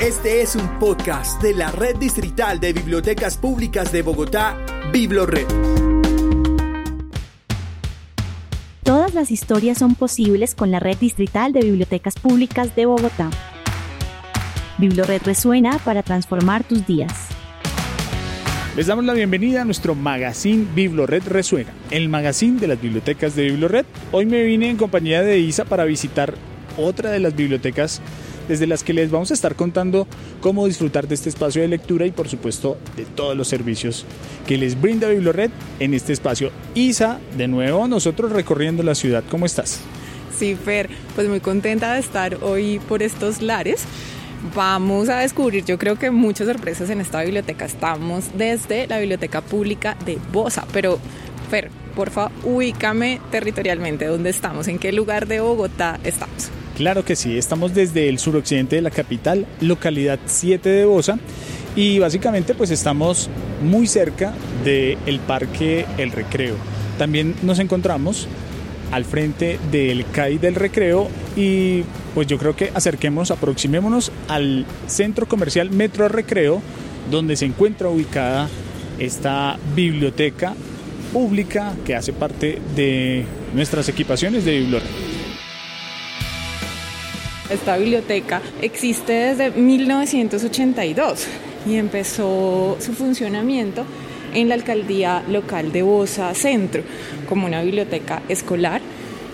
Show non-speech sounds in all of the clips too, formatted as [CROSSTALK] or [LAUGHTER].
Este es un podcast de la Red Distrital de Bibliotecas Públicas de Bogotá, Biblored. Todas las historias son posibles con la Red Distrital de Bibliotecas Públicas de Bogotá. Biblored resuena para transformar tus días. Les damos la bienvenida a nuestro magazine Biblored Resuena, el magazine de las bibliotecas de Biblored. Hoy me vine en compañía de Isa para visitar otra de las bibliotecas desde las que les vamos a estar contando cómo disfrutar de este espacio de lectura y por supuesto de todos los servicios que les brinda Biblored en este espacio. Isa, de nuevo nosotros recorriendo la ciudad, ¿cómo estás? Sí, Fer, pues muy contenta de estar hoy por estos lares. Vamos a descubrir, yo creo que muchas sorpresas en esta biblioteca. Estamos desde la Biblioteca Pública de Bosa, pero Fer, por favor, ubícame territorialmente dónde estamos, en qué lugar de Bogotá estamos. Claro que sí, estamos desde el suroccidente de la capital, localidad 7 de Bosa, y básicamente pues estamos muy cerca del parque El Recreo. También nos encontramos al frente del CAI del Recreo y pues yo creo que acerquemos, aproximémonos al centro comercial Metro Recreo, donde se encuentra ubicada esta biblioteca pública que hace parte de nuestras equipaciones de biblioteca. Esta biblioteca existe desde 1982 y empezó su funcionamiento en la alcaldía local de Bosa Centro como una biblioteca escolar.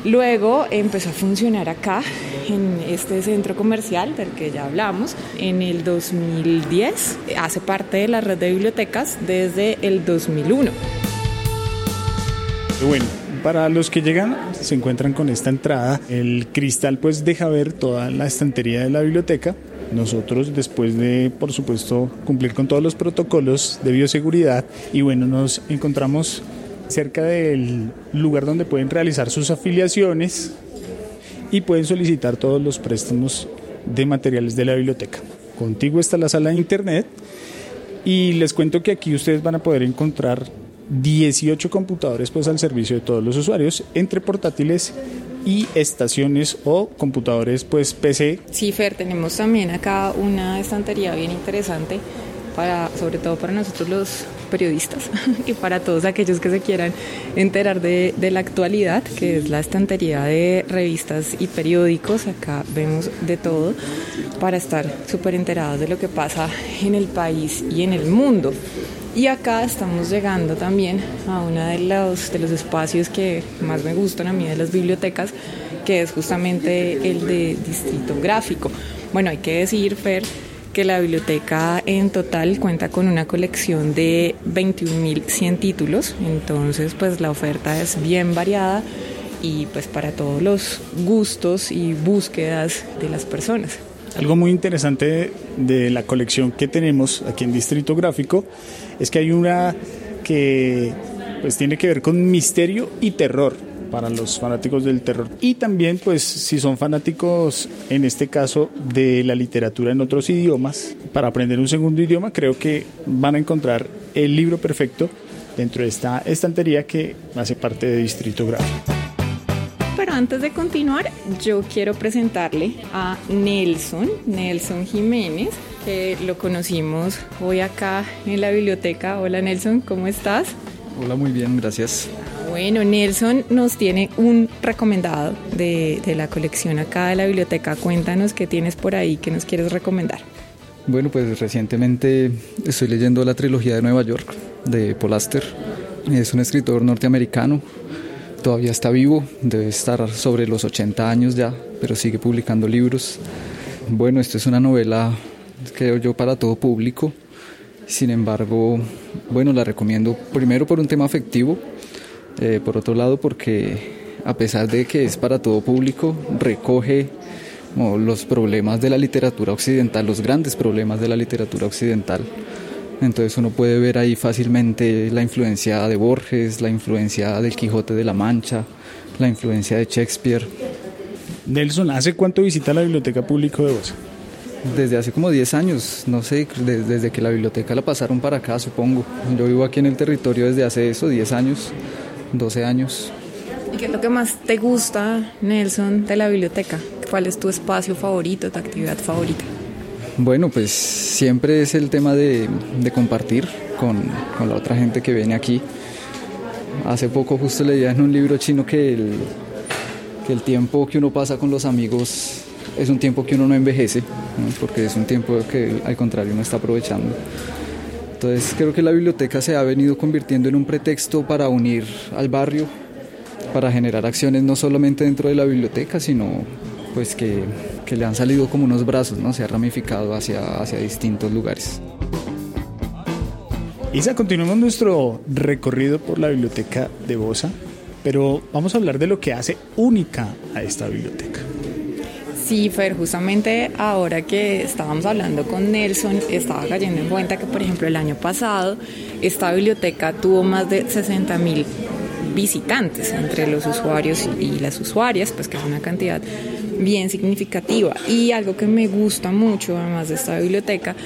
Luego empezó a funcionar acá, en este centro comercial del que ya hablamos, en el 2010. Hace parte de la red de bibliotecas desde el 2001. Bueno, para los que llegan, se encuentran con esta entrada. El cristal pues deja ver toda la estantería de la biblioteca. Nosotros, después de, por supuesto, cumplir con todos los protocolos de bioseguridad, y bueno, nos encontramos cerca del lugar donde pueden realizar sus afiliaciones y pueden solicitar todos los préstamos de materiales de la biblioteca. Contigo está la sala de internet y les cuento que aquí ustedes van a poder encontrar 18 computadores pues al servicio de todos los usuarios entre portátiles y estaciones o computadores pues PC. Sí, Fer, tenemos también acá una estantería bien interesante para sobre todo para nosotros los periodistas [LAUGHS] y para todos aquellos que se quieran enterar de, de, la actualidad, que es la estantería de revistas y periódicos. Acá vemos de todo para estar súper enterados de lo que pasa en el país y en el mundo. Y acá estamos llegando también a uno de los, de los espacios que más me gustan a mí de las bibliotecas, que es justamente el de distrito gráfico. Bueno, hay que decir, Fer, que la biblioteca en total cuenta con una colección de 21.100 títulos, entonces pues la oferta es bien variada y pues para todos los gustos y búsquedas de las personas. Algo muy interesante de la colección que tenemos aquí en Distrito Gráfico es que hay una que pues tiene que ver con misterio y terror para los fanáticos del terror. Y también pues si son fanáticos en este caso de la literatura en otros idiomas para aprender un segundo idioma creo que van a encontrar el libro perfecto dentro de esta estantería que hace parte de Distrito Gráfico pero antes de continuar, yo quiero presentarle a Nelson, Nelson Jiménez, que lo conocimos hoy acá en la biblioteca. Hola Nelson, ¿cómo estás? Hola, muy bien, gracias. Bueno, Nelson nos tiene un recomendado de, de, la colección acá de la biblioteca. Cuéntanos qué tienes por ahí que nos quieres recomendar. Bueno, pues recientemente estoy leyendo la trilogía de Nueva York de Paul Auster. Es un escritor norteamericano todavía está vivo, debe estar sobre los 80 años ya, pero sigue publicando libros. Bueno, esto es una novela, creo yo, para todo público. Sin embargo, bueno, la recomiendo primero por un tema afectivo, eh, por otro lado porque a pesar de que es para todo público, recoge los problemas de la literatura occidental, los grandes problemas de la literatura occidental. Entonces uno puede ver ahí fácilmente la influencia de Borges, la influencia del Quijote de la Mancha, la influencia de Shakespeare. Nelson, ¿hace cuánto visita la Biblioteca Pública de Voz? Desde hace como 10 años, no sé, desde, que la biblioteca la pasaron para acá, supongo. Yo vivo aquí en el territorio desde hace eso, 10 años, 12 años. ¿Y qué es lo que más te gusta, Nelson, de la biblioteca? ¿Cuál es tu espacio favorito, tu actividad favorita? Bueno, pues siempre es el tema de, compartir con, la otra gente que viene aquí. Hace poco justo leía en un libro chino que el, que el tiempo que uno pasa con los amigos es un tiempo que uno no envejece, porque es un tiempo que al contrario uno está aprovechando. Entonces creo que la biblioteca se ha venido convirtiendo en un pretexto para unir al barrio, para generar acciones no solamente dentro de la biblioteca, sino pues que, que le han salido como unos brazos, ¿no? se ha ramificado hacia, hacia distintos lugares. Isa, continuamos nuestro recorrido por la biblioteca de Bosa, pero vamos a hablar de lo que hace única a esta biblioteca. Sí, Fer, justamente ahora que estábamos hablando con Nelson, estaba cayendo en cuenta que, por ejemplo, el año pasado esta biblioteca tuvo más de 60 mil visitantes entre los usuarios y las usuarias, pues que es una cantidad bien significativa. Y algo que me gusta mucho, además de esta biblioteca,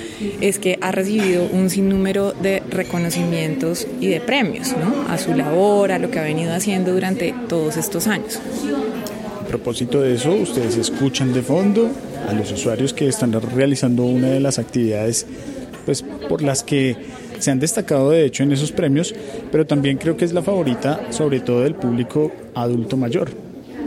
es que ha recibido un sinnúmero de reconocimientos y de premios ¿no? a su labor, a lo que ha venido haciendo durante todos estos años propósito de eso, ustedes escuchan de fondo a los usuarios que están realizando una de las actividades pues, por las que se han destacado de hecho en esos premios, pero también creo que es la favorita sobre todo del público adulto mayor.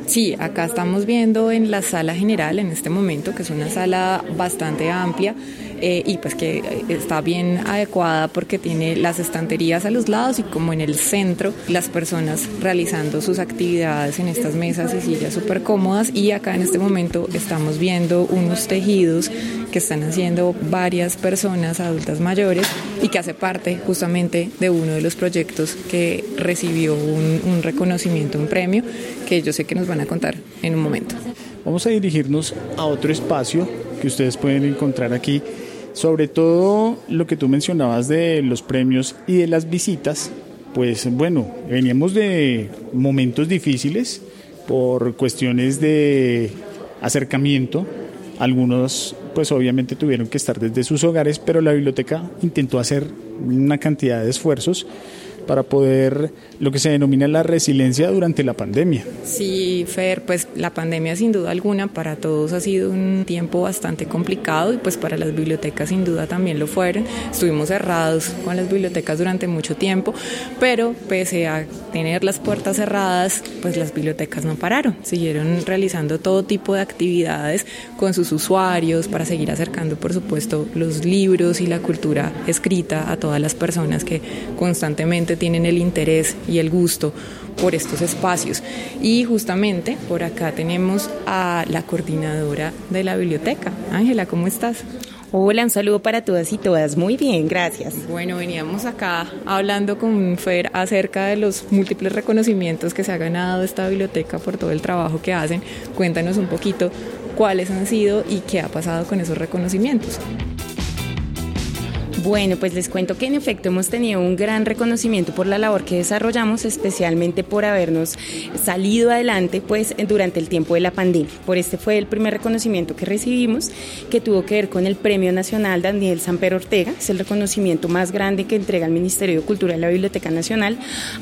Sí, acá estamos viendo en la sala general en este momento, que es una sala bastante amplia eh, y pues que está bien adecuada porque tiene las estanterías a los lados y como en el centro las personas realizando sus actividades en estas mesas y sillas súper cómodas y acá en este momento estamos viendo unos tejidos que están haciendo varias personas adultas mayores y que hace parte justamente de uno de los proyectos que recibió un, un reconocimiento, un premio que yo sé que nos van a contar en un momento. Vamos a dirigirnos a otro espacio que ustedes pueden encontrar aquí sobre todo lo que tú mencionabas de los premios y de las visitas, pues bueno, veníamos de momentos difíciles por cuestiones de acercamiento. Algunos pues obviamente tuvieron que estar desde sus hogares, pero la biblioteca intentó hacer una cantidad de esfuerzos para poder lo que se denomina la resiliencia durante la pandemia. Sí, Fer, pues la pandemia sin duda alguna para todos ha sido un tiempo bastante complicado y pues para las bibliotecas sin duda también lo fueron. Estuvimos cerrados con las bibliotecas durante mucho tiempo, pero pese a tener las puertas cerradas, pues las bibliotecas no pararon, siguieron realizando todo tipo de actividades con sus usuarios para seguir acercando, por supuesto, los libros y la cultura escrita a todas las personas que constantemente tienen el interés y el gusto por estos espacios. Y justamente por acá tenemos a la coordinadora de la biblioteca. Ángela, ¿cómo estás? Hola, un saludo para todas y todas. Muy bien, gracias. Bueno, veníamos acá hablando con Fer acerca de los múltiples reconocimientos que se ha ganado esta biblioteca por todo el trabajo que hacen. Cuéntanos un poquito cuáles han sido y qué ha pasado con esos reconocimientos. Bueno, pues les cuento que en efecto hemos tenido un gran reconocimiento por la labor que desarrollamos, especialmente por habernos salido adelante pues durante el tiempo de la pandemia. Por este fue el primer reconocimiento que recibimos, que tuvo que ver con el Premio Nacional Daniel Samper Ortega, es el reconocimiento más grande que entrega el Ministerio de Cultura de la Biblioteca Nacional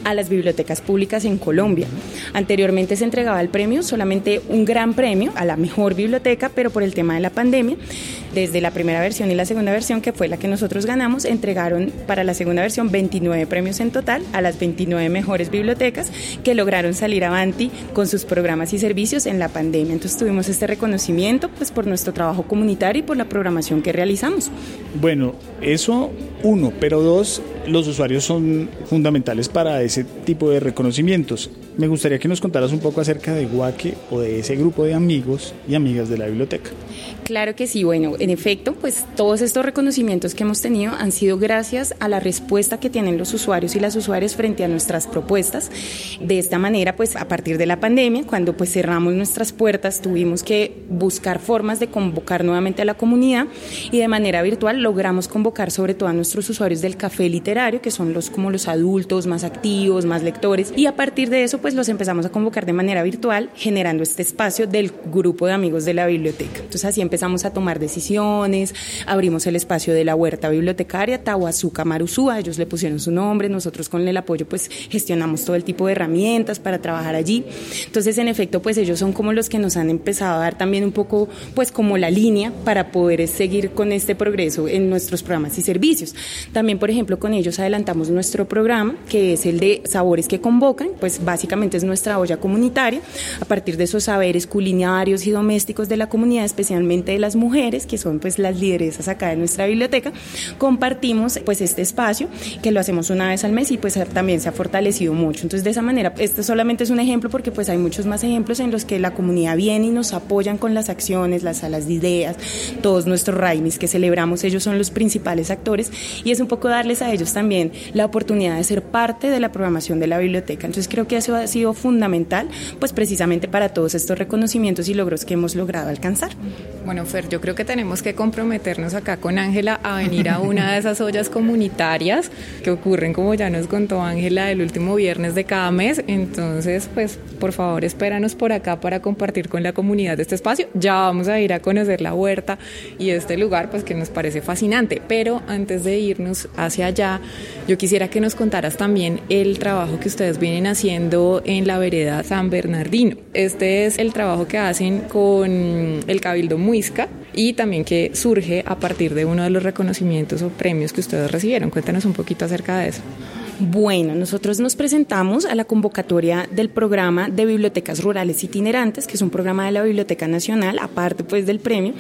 a las bibliotecas públicas en Colombia. Anteriormente se entregaba el premio solamente un gran premio a la mejor biblioteca, pero por el tema de la pandemia, desde la primera versión y la segunda versión, que fue la que nosotros ganamos, entregaron para la segunda versión 29 premios en total a las 29 mejores bibliotecas que lograron salir avanti con sus programas y servicios en la pandemia. Entonces tuvimos este reconocimiento pues por nuestro trabajo comunitario y por la programación que realizamos. Bueno, eso uno, pero dos, los usuarios son fundamentales para ese tipo de reconocimientos. Me gustaría que nos contaras un poco acerca de Guaque o de ese grupo de amigos y amigas de la biblioteca. Claro que sí, bueno, en efecto, pues todos estos reconocimientos que hemos tenido han sido gracias a la respuesta que tienen los usuarios y las usuarias frente a nuestras propuestas. De esta manera, pues a partir de la pandemia, cuando pues cerramos nuestras puertas, tuvimos que buscar formas de convocar nuevamente a la comunidad y de manera virtual logramos convocar sobre todo a nuestros usuarios del café literario, que son los como los adultos más activos, más lectores, y a partir de eso pues los empezamos a convocar de manera virtual, generando este espacio del grupo de amigos de la biblioteca. Entonces así empezamos a tomar decisiones, abrimos el espacio de la huerta bibliotecaria, Tahuazuca Maruzúa, ellos le pusieron su nombre, nosotros con el apoyo pues gestionamos todo el tipo de herramientas para trabajar allí. Entonces en efecto pues ellos son como los que nos han empezado a dar también un poco pues como la línea para poder seguir con este progreso en nuestros programas y servicios. También por ejemplo con ellos adelantamos nuestro programa que es el de sabores que convocan, pues básicamente es nuestra olla comunitaria a partir de esos saberes culinarios y domésticos de la comunidad, especialmente de las mujeres, que son pues las lideresas acá de nuestra biblioteca, compartimos pues este espacio que lo hacemos una vez al mes y pues también se ha fortalecido mucho. Entonces de esa manera, este solamente es un ejemplo porque pues hay muchos más ejemplos en los que la comunidad viene y nos apoyan con las acciones, las salas de ideas, todos nuestros raimis que celebramos, ellos son los principales actores y es un poco darles a ellos también la oportunidad de ser parte de la programación de la biblioteca. Entonces creo que eso ha sido fundamental pues precisamente para todos estos reconocimientos y logros que hemos logrado alcanzar. Bueno, Fer, yo creo que tenemos que comprometernos acá con Ángela a venir a una de esas ollas comunitarias que ocurren, como ya nos contó Ángela, el último viernes de cada mes. Entonces, pues, por favor, espéranos por acá para compartir con la comunidad de este espacio. Ya vamos a ir a conocer la huerta y este lugar, pues, que nos parece fascinante. Pero antes de irnos hacia allá, yo quisiera que nos contaras también el trabajo que ustedes vienen haciendo en la vereda San Bernardino. Este es el trabajo que hacen con el Cabildo Muy y también que surge a partir de uno de los reconocimientos o premios que ustedes recibieron. Cuéntanos un poquito acerca de eso. Bueno, nosotros nos presentamos a la convocatoria del programa de bibliotecas rurales itinerantes, que es un programa de la Biblioteca Nacional, aparte pues del premio.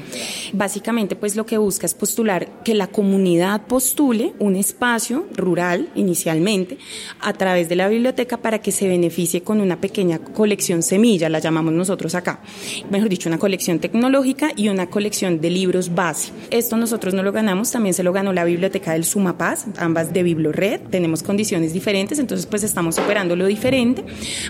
Básicamente pues lo que busca es postular que la comunidad postule un espacio rural inicialmente a través de la biblioteca para que se beneficie con una pequeña colección semilla, la llamamos nosotros acá. Mejor dicho, una colección tecnológica y una colección de libros base. Esto nosotros no lo ganamos, también se lo ganó la Biblioteca del Sumapaz, ambas de Biblored. Tenemos condiciones diferentes, entonces pues estamos superando lo diferente.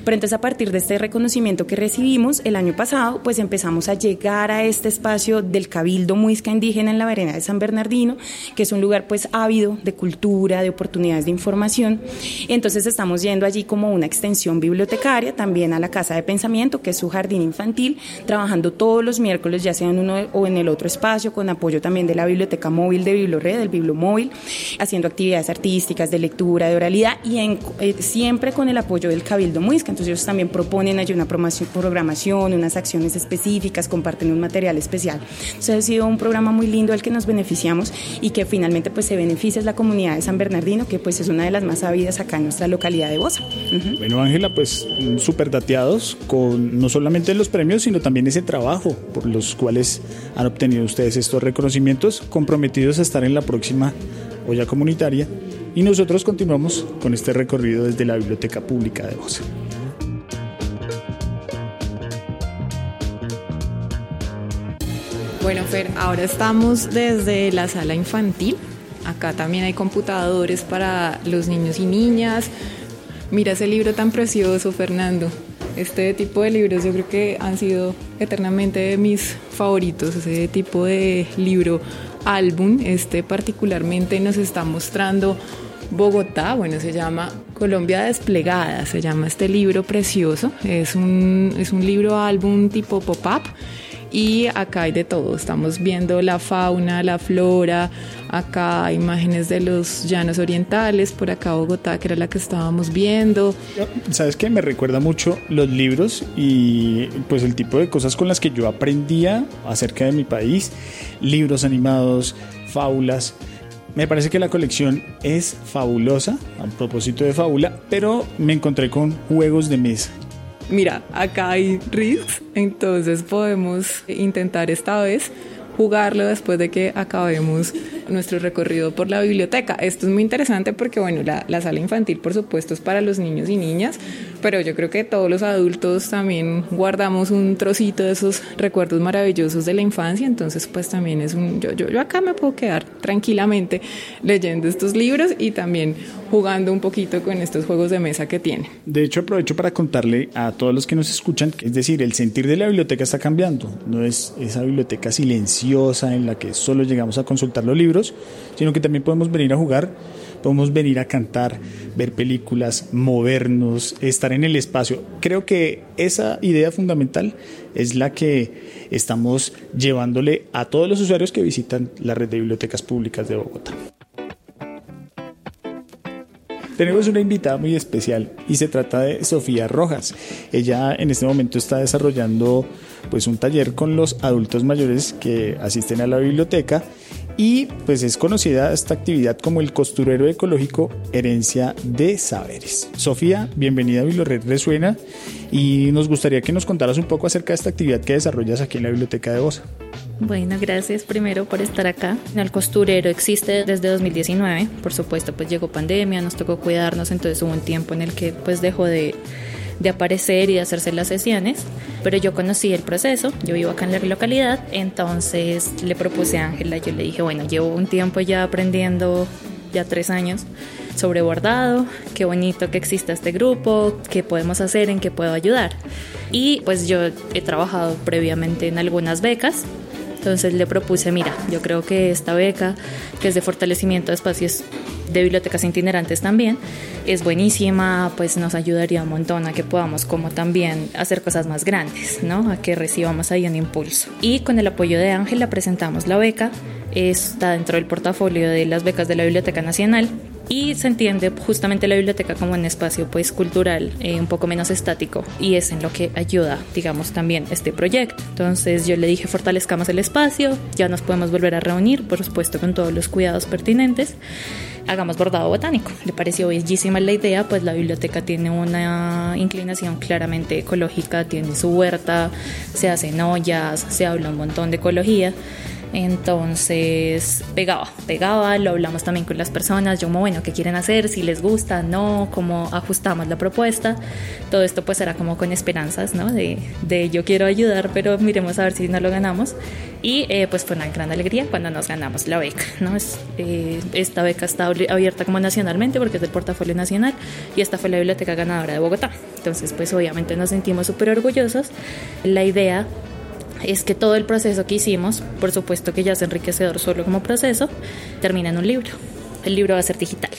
Pero entonces a partir de este reconocimiento que recibimos el año pasado, pues empezamos a llegar a este espacio del Cabildo Muisca Indígena en la vereda de San Bernardino, que es un lugar pues ávido de cultura, de oportunidades de información. Entonces estamos yendo allí como una extensión bibliotecaria, también a la Casa de Pensamiento, que es su jardín infantil, trabajando todos los miércoles, ya sea en uno o en el otro espacio, con apoyo también de la Biblioteca Móvil de Biblored, del Bibliomóvil, haciendo actividades artísticas, de lectura, de y en, eh, siempre con el apoyo del Cabildo Muisca. Entonces ellos también proponen allí una programación, unas acciones específicas, comparten un material especial. Entonces ha sido un programa muy lindo al que nos beneficiamos y que finalmente pues se beneficia es la comunidad de San Bernardino, que pues es una de las más sabidas acá en nuestra localidad de Bosa. Bueno Ángela, pues súper dateados con no solamente los premios, sino también ese trabajo por los cuales han obtenido ustedes estos reconocimientos, comprometidos a estar en la próxima olla comunitaria y nosotros continuamos con este recorrido desde la Biblioteca Pública de Bosa. Bueno, Fer, ahora estamos desde la sala infantil. Acá también hay computadores para los niños y niñas. Mira ese libro tan precioso, Fernando. Este tipo de libros yo creo que han sido eternamente mis favoritos, ese tipo de libro álbum. Este particularmente nos está mostrando Bogotá, bueno, se llama Colombia Desplegada, se llama este libro precioso, es un, es un libro álbum tipo pop-up y acá hay de todo, estamos viendo la fauna, la flora, acá imágenes de los llanos orientales, por acá Bogotá, que era la que estábamos viendo. ¿Sabes qué? Me recuerda mucho los libros y pues el tipo de cosas con las que yo aprendía acerca de mi país, libros animados, fábulas. Me parece que la colección es fabulosa, a propósito de fábula, pero me encontré con juegos de mesa. Mira, acá hay risks, entonces podemos intentar esta vez jugarlo después de que acabemos nuestro recorrido por la biblioteca. Esto es muy interesante porque, bueno, la, la, sala infantil, por supuesto, es para los niños y niñas, pero yo creo que todos los adultos también guardamos un trocito de esos recuerdos maravillosos de la infancia, entonces, pues también es un. Yo, yo, yo acá me puedo quedar tranquilamente leyendo estos libros y también jugando un poquito con estos juegos de mesa que tiene. De hecho, aprovecho para contarle a todos los que nos escuchan, es decir, el sentir de la biblioteca está cambiando, no es esa biblioteca silenciosa en la que solo llegamos a consultar los libros, sino que también podemos venir a jugar podemos venir a cantar, ver películas, movernos, estar en el espacio. Creo que esa idea fundamental es la que estamos llevándole a todos los usuarios que visitan la red de bibliotecas públicas de Bogotá. Tenemos una invitada muy especial y se trata de Sofía Rojas. Ella en este momento está desarrollando pues un taller con los adultos mayores que asisten a la biblioteca y pues es conocida esta actividad como el costurero ecológico Herencia de Saberes. Sofía, bienvenida a Bibliored Resuena y nos gustaría que nos contaras un poco acerca de esta actividad que desarrollas aquí en la Biblioteca de Bosa. Bueno, gracias primero por estar acá. El costurero existe desde 2019, por supuesto, pues llegó pandemia, nos tocó cuidarnos, entonces hubo un tiempo en el que pues dejó de, de aparecer y de hacerse las sesiones, pero yo conocí el proceso, yo vivo acá en la localidad, entonces le propuse a Ángela, yo le dije, bueno, llevo un tiempo ya aprendiendo, ya tres años, sobre bordado, qué bonito que exista este grupo, qué podemos hacer, en qué puedo ayudar. Y pues yo he trabajado previamente en algunas becas, entonces le propuse, mira, yo creo que esta beca, que es de fortalecimiento de espacios de bibliotecas itinerantes también, es buenísima, pues nos ayudaría un montón a que podamos como también hacer cosas más grandes, ¿no? A que recibamos ahí un impulso. Y con el apoyo de Ángela presentamos la beca, está dentro del portafolio de las becas de la Biblioteca Nacional y se entiende justamente la biblioteca como un espacio pues cultural eh, un poco menos estático y es en lo que ayuda digamos también este proyecto. Entonces yo le dije fortalezcamos el espacio ya nos podemos volver a reunir por supuesto con todos los cuidados pertinentes. Hagamos bordado botánico. Le pareció bellísima la idea pues la biblioteca tiene una inclinación claramente ecológica tiene su huerta se hacen ollas se habla un montón de ecología entonces pegaba, pegaba, lo hablamos también con las personas, yo como, bueno, ¿qué quieren hacer? Si les gusta, no, cómo ajustamos la propuesta. Todo esto pues era como con esperanzas, ¿no? De, de yo quiero ayudar, pero miremos a ver si no lo ganamos. Y eh, pues fue una gran alegría cuando nos ganamos la beca, ¿no? Es, eh, esta beca está abierta como nacionalmente porque es del portafolio nacional y esta fue la biblioteca ganadora de Bogotá. Entonces pues obviamente nos sentimos súper orgullosos. La idea es que todo el proceso que hicimos, por supuesto que ya es enriquecedor solo como proceso, termina en un libro. El libro va a ser digital.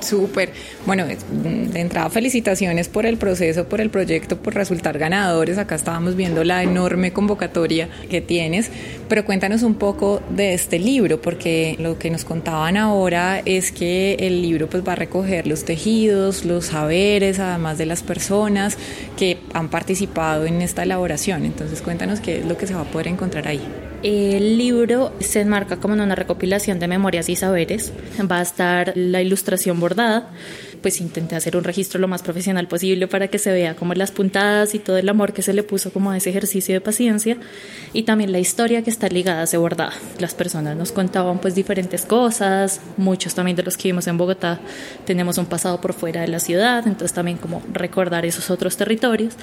Súper. Bueno, de entrada felicitaciones por el proceso, por el proyecto, por resultar ganadores. Acá estábamos viendo la enorme convocatoria que tienes, pero cuéntanos un poco de este libro, porque lo que nos contaban ahora es que el libro pues va a recoger los tejidos, los saberes, además de las personas que han participado en esta elaboración. Entonces cuéntanos qué es lo que se va a poder encontrar ahí. El libro se enmarca como en una recopilación de memorias y saberes. Va a estar la ilustración bordada. Pues intenté hacer un registro lo más profesional posible para que se vea como las puntadas y todo el amor que se le puso como a ese ejercicio de paciencia y también la historia que está ligada a ese bordado. Las personas nos contaban pues diferentes cosas, muchos también de los que vivimos en Bogotá tenemos un pasado por fuera de la ciudad, entonces también como recordar esos otros territorios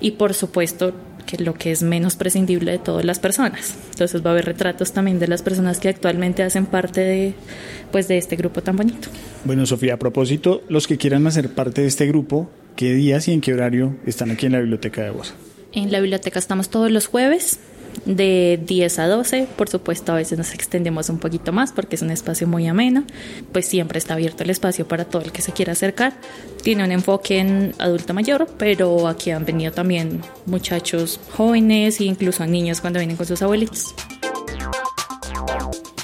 y por supuesto que lo que es menos prescindible de todas las personas. Entonces va a haber retratos también de las personas que actualmente hacen parte pues, de este grupo tan bonito. Bueno, Sofía, a propósito, los que quieran hacer parte de este grupo, ¿qué días y en qué horario están aquí en la biblioteca de Bosa? En la biblioteca estamos todos los jueves de 10 a 12. Por supuesto, a veces nos extendemos un poquito más porque es un espacio muy ameno. Pues siempre está abierto el espacio para todo el que se quiera acercar. Tiene un enfoque en adulto mayor, pero aquí han venido también muchachos jóvenes e incluso niños cuando vienen con sus abuelitos.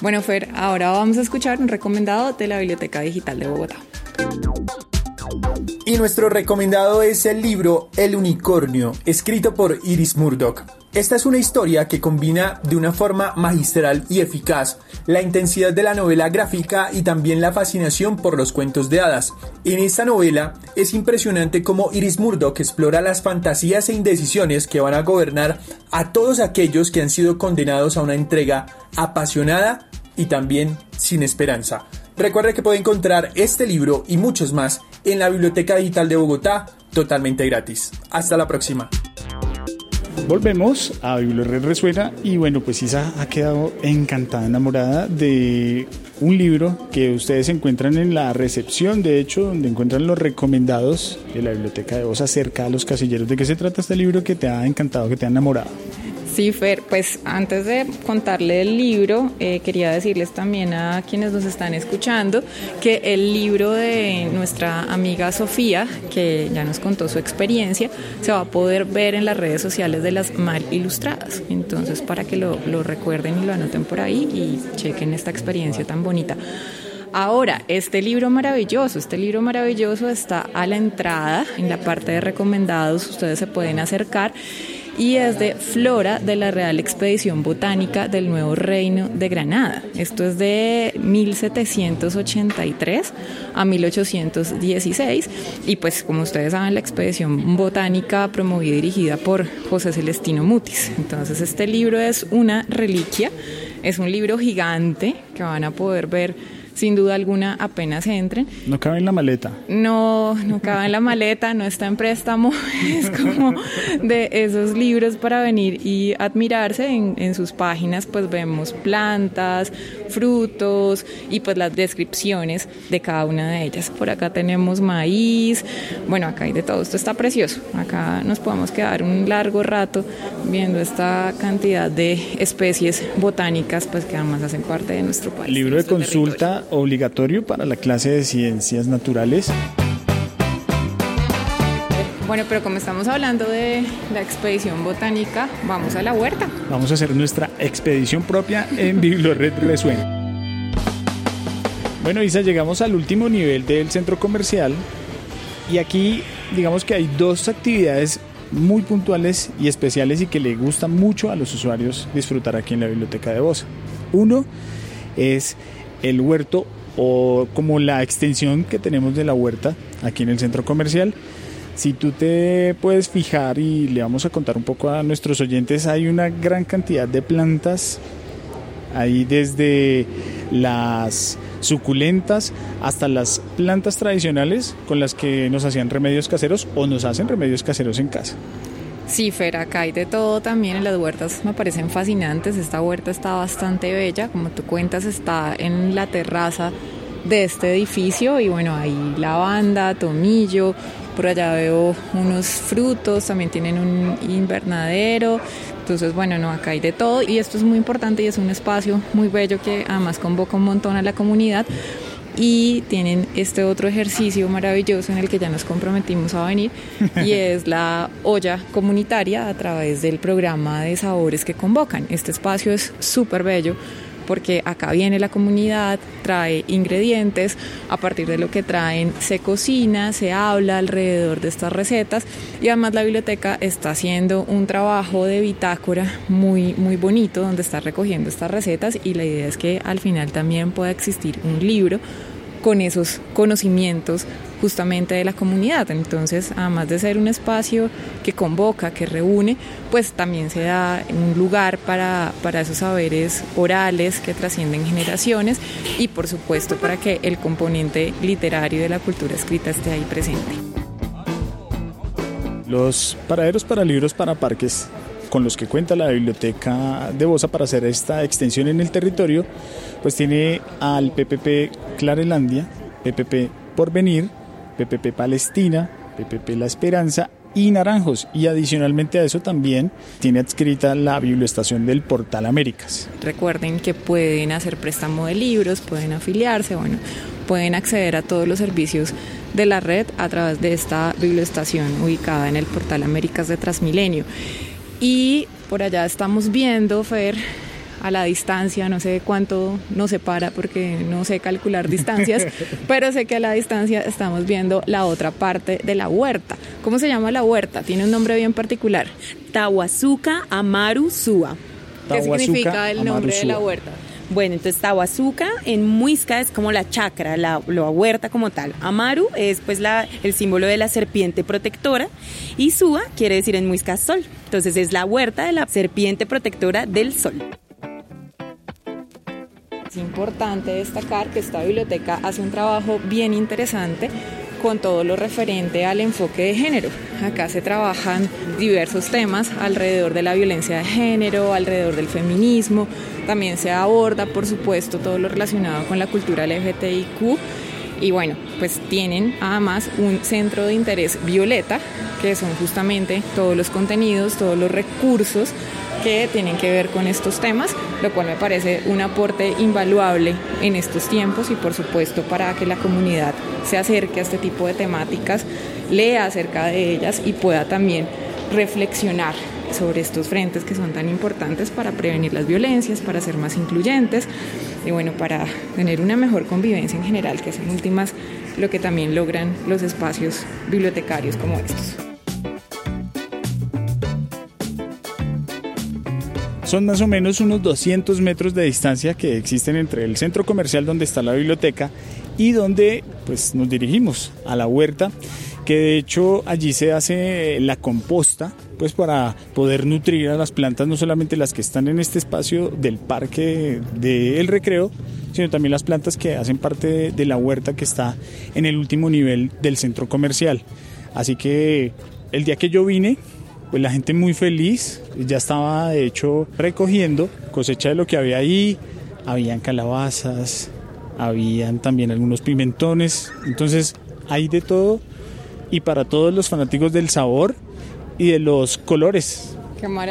Bueno, Fer, ahora vamos a escuchar un recomendado de la Biblioteca Digital de Bogotá. Y nuestro recomendado es el libro El Unicornio, escrito por Iris Murdoch. Esta es una historia que combina de una forma magistral y eficaz la intensidad de la novela gráfica y también la fascinación por los cuentos de hadas. En esta novela es impresionante cómo Iris Murdoch explora las fantasías e indecisiones que van a gobernar a todos aquellos que han sido condenados a una entrega apasionada y también sin esperanza. Recuerde que puede encontrar este libro y muchos más en la Biblioteca Digital de Bogotá totalmente gratis. Hasta la próxima. Volvemos a Bibliored Resuena y bueno, pues Isa ha quedado encantada, enamorada de un libro que ustedes encuentran en la recepción, de hecho, donde encuentran los recomendados de la Biblioteca de Osa cerca a los casilleros. ¿De qué se trata este libro que te ha encantado, que te ha enamorado? Sí, Fer, pues antes de contarle el libro, eh, quería decirles también a quienes nos están escuchando que el libro de nuestra amiga Sofía, que ya nos contó su experiencia, se va a poder ver en las redes sociales de las Mal Ilustradas. Entonces, para que lo, lo recuerden y lo anoten por ahí y chequen esta experiencia tan bonita. Ahora, este libro maravilloso, este libro maravilloso está a la entrada, en la parte de recomendados, ustedes se pueden acercar y es de Flora de la Real Expedición Botánica del Nuevo Reino de Granada. Esto es de 1783 a 1816 y pues como ustedes saben la expedición botánica promovida y dirigida por José Celestino Mutis. Entonces este libro es una reliquia, es un libro gigante que van a poder ver sin duda alguna apenas entren. No cabe en la maleta. No, no cabe en la maleta, no está en préstamo, [LAUGHS] es como de esos libros para venir y admirarse. En, en sus páginas pues vemos plantas, frutos y pues las descripciones de cada una de ellas. Por acá tenemos maíz, bueno, acá hay de todo, esto está precioso. Acá nos podemos quedar un largo rato viendo esta cantidad de especies botánicas pues que además hacen parte de nuestro país. Libro de consulta obligatorio para la clase de ciencias naturales. Bueno, pero como estamos hablando de la expedición botánica, vamos a la huerta. Vamos a hacer nuestra expedición propia en Biblored Resuena. Bueno, Isa, llegamos al último nivel del centro comercial y aquí digamos que hay dos actividades muy puntuales y especiales y que le gustan mucho a los usuarios disfrutar aquí en la biblioteca de Bosa. Uno es el huerto o como la extensión que tenemos de la huerta aquí en el centro comercial. Si tú te puedes fijar y le vamos a contar un poco a nuestros oyentes, hay una gran cantidad de plantas ahí desde las suculentas hasta las plantas tradicionales con las que nos hacían remedios caseros o nos hacen remedios caseros en casa. Sí, Fer, acá hay de todo también en las huertas, me parecen fascinantes. Esta huerta está bastante bella, como tú cuentas, está en la terraza de este edificio y bueno, hay lavanda, tomillo, por allá veo unos frutos, también tienen un invernadero, entonces bueno, no, acá hay de todo. Y esto es muy importante y es un espacio muy bello que además convoca un montón a la comunidad y tienen este otro ejercicio maravilloso en el que ya nos comprometimos a venir [LAUGHS] y es la olla comunitaria a través del programa de sabores que convocan. Este espacio es súper bello porque acá viene la comunidad, trae ingredientes, a partir de lo que traen se cocina, se habla alrededor de estas recetas y además la biblioteca está haciendo un trabajo de bitácora muy, muy bonito donde está recogiendo estas recetas y la idea es que al final también pueda existir un libro con esos conocimientos justamente de la comunidad. Entonces, además de ser un espacio que convoca, que reúne, pues también se da un lugar para, para esos saberes orales que trascienden generaciones y por supuesto para que el componente literario de la cultura escrita esté ahí presente. Los paraderos para libros para parques con los que cuenta la biblioteca de Bosa para hacer esta extensión en el territorio, pues tiene al PPP Clarelandia, PPP Porvenir, PPP Palestina, PPP La Esperanza y Naranjos. Y adicionalmente a eso también tiene adscrita la biblioestación del Portal Américas. Recuerden que pueden hacer préstamo de libros, pueden afiliarse, bueno, pueden acceder a todos los servicios de la red a través de esta biblioestación ubicada en el Portal Américas de Transmilenio. Y por allá estamos viendo, Fer, a la distancia, no sé cuánto nos separa porque no sé calcular [LAUGHS] distancias, pero sé que a la distancia estamos viendo la otra parte de la huerta. ¿Cómo se llama la huerta? Tiene un nombre bien particular. Tahuazuca Amaru Sua. ¿Qué significa el nombre de la huerta? Bueno, entonces Tahuazuca en Muisca es como la chacra, la, huerta como tal. Amaru es pues la, el símbolo de la serpiente protectora y Sua quiere decir en Muisca sol. Entonces es la huerta de la serpiente protectora del sol. Es importante destacar que esta biblioteca hace un trabajo bien interesante con todo lo referente al enfoque de género. Acá se trabajan diversos temas alrededor de la violencia de género, alrededor del feminismo, también se aborda, por supuesto, todo lo relacionado con la cultura LGTBIQ. Y bueno, pues tienen además un centro de interés violeta, que son justamente todos los contenidos, todos los recursos que tienen que ver con estos temas, lo cual me parece un aporte invaluable en estos tiempos y por supuesto para que la comunidad se acerque a este tipo de temáticas, lea acerca de ellas y pueda también reflexionar sobre estos frentes que son tan importantes para prevenir las violencias, para ser más incluyentes y bueno, para tener una mejor convivencia en general, que es en últimas lo que también logran los espacios bibliotecarios como estos. Son más o menos unos 200 metros de distancia que existen entre el centro comercial donde está la biblioteca y donde pues nos dirigimos a la huerta que de hecho allí se hace la composta, pues para poder nutrir a las plantas, no solamente las que están en este espacio del parque del recreo, sino también las plantas que hacen parte de la huerta que está en el último nivel del centro comercial. Así que el día que yo vine, pues la gente muy feliz, ya estaba de hecho recogiendo cosecha de lo que había ahí, habían calabazas, habían también algunos pimentones, entonces hay de todo. Y para todos los fanáticos del sabor y de los colores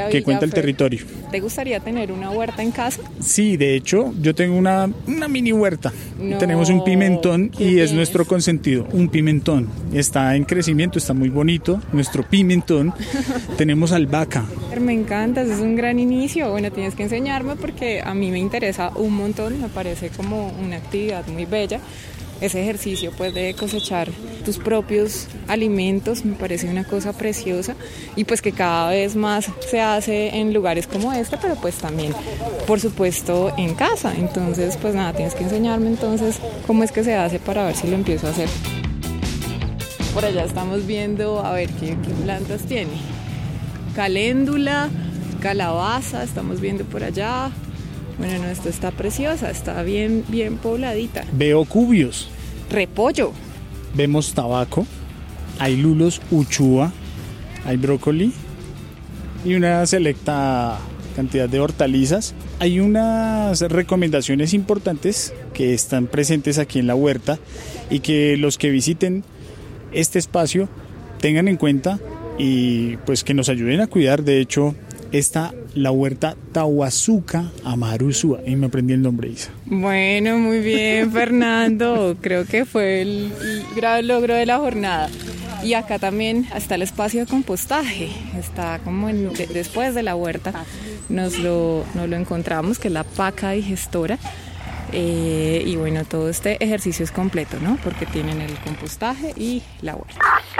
que cuenta el territorio. ¿Te gustaría tener una huerta en casa? Sí, de hecho, yo tengo una, una mini huerta. Tenemos un pimentón y es nuestro consentido, un pimentón. Está en crecimiento, está muy bonito, nuestro pimentón. [LAUGHS] Tenemos albahaca. Me encanta, es un gran inicio. Bueno, tienes que enseñarme porque a mí me interesa un montón, me parece como una actividad muy bella ese ejercicio pues de cosechar tus propios alimentos me parece una cosa preciosa y pues que cada vez más se hace en lugares como este pero pues también por supuesto en casa. Entonces pues nada tienes que enseñarme entonces cómo es que se hace para ver si lo empiezo a hacer. Por allá estamos viendo a ver qué, qué plantas tiene caléndula calabaza estamos viendo por allá bueno, no, esto está preciosa, está bien, bien pobladita. Veo cubios. Repollo. Vemos tabaco. Hay lulos, uchúa. Hay brócoli. Y una selecta cantidad de hortalizas. Hay unas recomendaciones importantes que están presentes aquí en la huerta y que los que visiten este espacio tengan en cuenta y pues que nos ayuden a cuidar. De hecho, está la huerta Tahuazuca Amaruzúa. Y me aprendí el nombre, Isa. Bueno, muy bien, [LAUGHS] Fernando. Creo que fue el, gran logro de la jornada. Y acá también está el espacio de compostaje. Está como después de la huerta. Nos lo, nos lo encontramos, que es la paca digestora. Eh, y bueno, todo este ejercicio es completo, ¿no? Porque tienen el compostaje y la huerta.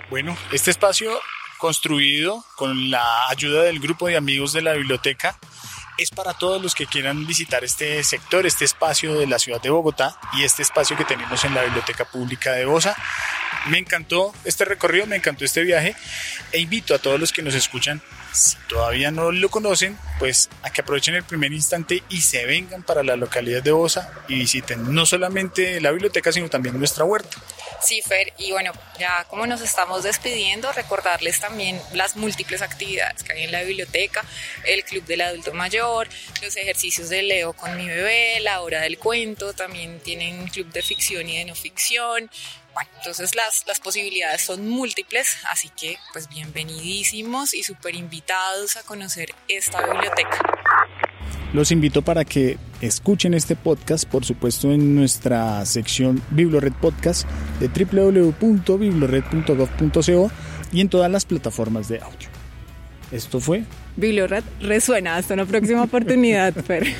Bueno, este espacio construido con la ayuda del grupo de amigos de la biblioteca. Es para todos los que quieran visitar este sector, este espacio de la ciudad de Bogotá y este espacio que tenemos en la Biblioteca Pública de Bosa. Me encantó este recorrido, me encantó este viaje e invito a todos los que nos escuchan si todavía no lo conocen, pues a que aprovechen el primer instante y se vengan para la localidad de Bosa y visiten no solamente la biblioteca, sino también nuestra huerta. Sí, Fer, y bueno, ya como nos estamos despidiendo, recordarles también las múltiples actividades que hay en la biblioteca, el Club del Adulto Mayor, los ejercicios de Leo con mi bebé, la hora del cuento, también tienen club de ficción y de no ficción, bueno, entonces las, las posibilidades son múltiples, así que pues bienvenidísimos y súper invitados a conocer esta biblioteca. Los invito para que escuchen este podcast, por supuesto, en nuestra sección Biblored Podcast de www.biblored.gov.co y en todas las plataformas de audio. Esto fue Biblored resuena. Hasta una próxima oportunidad, [LAUGHS] Fer.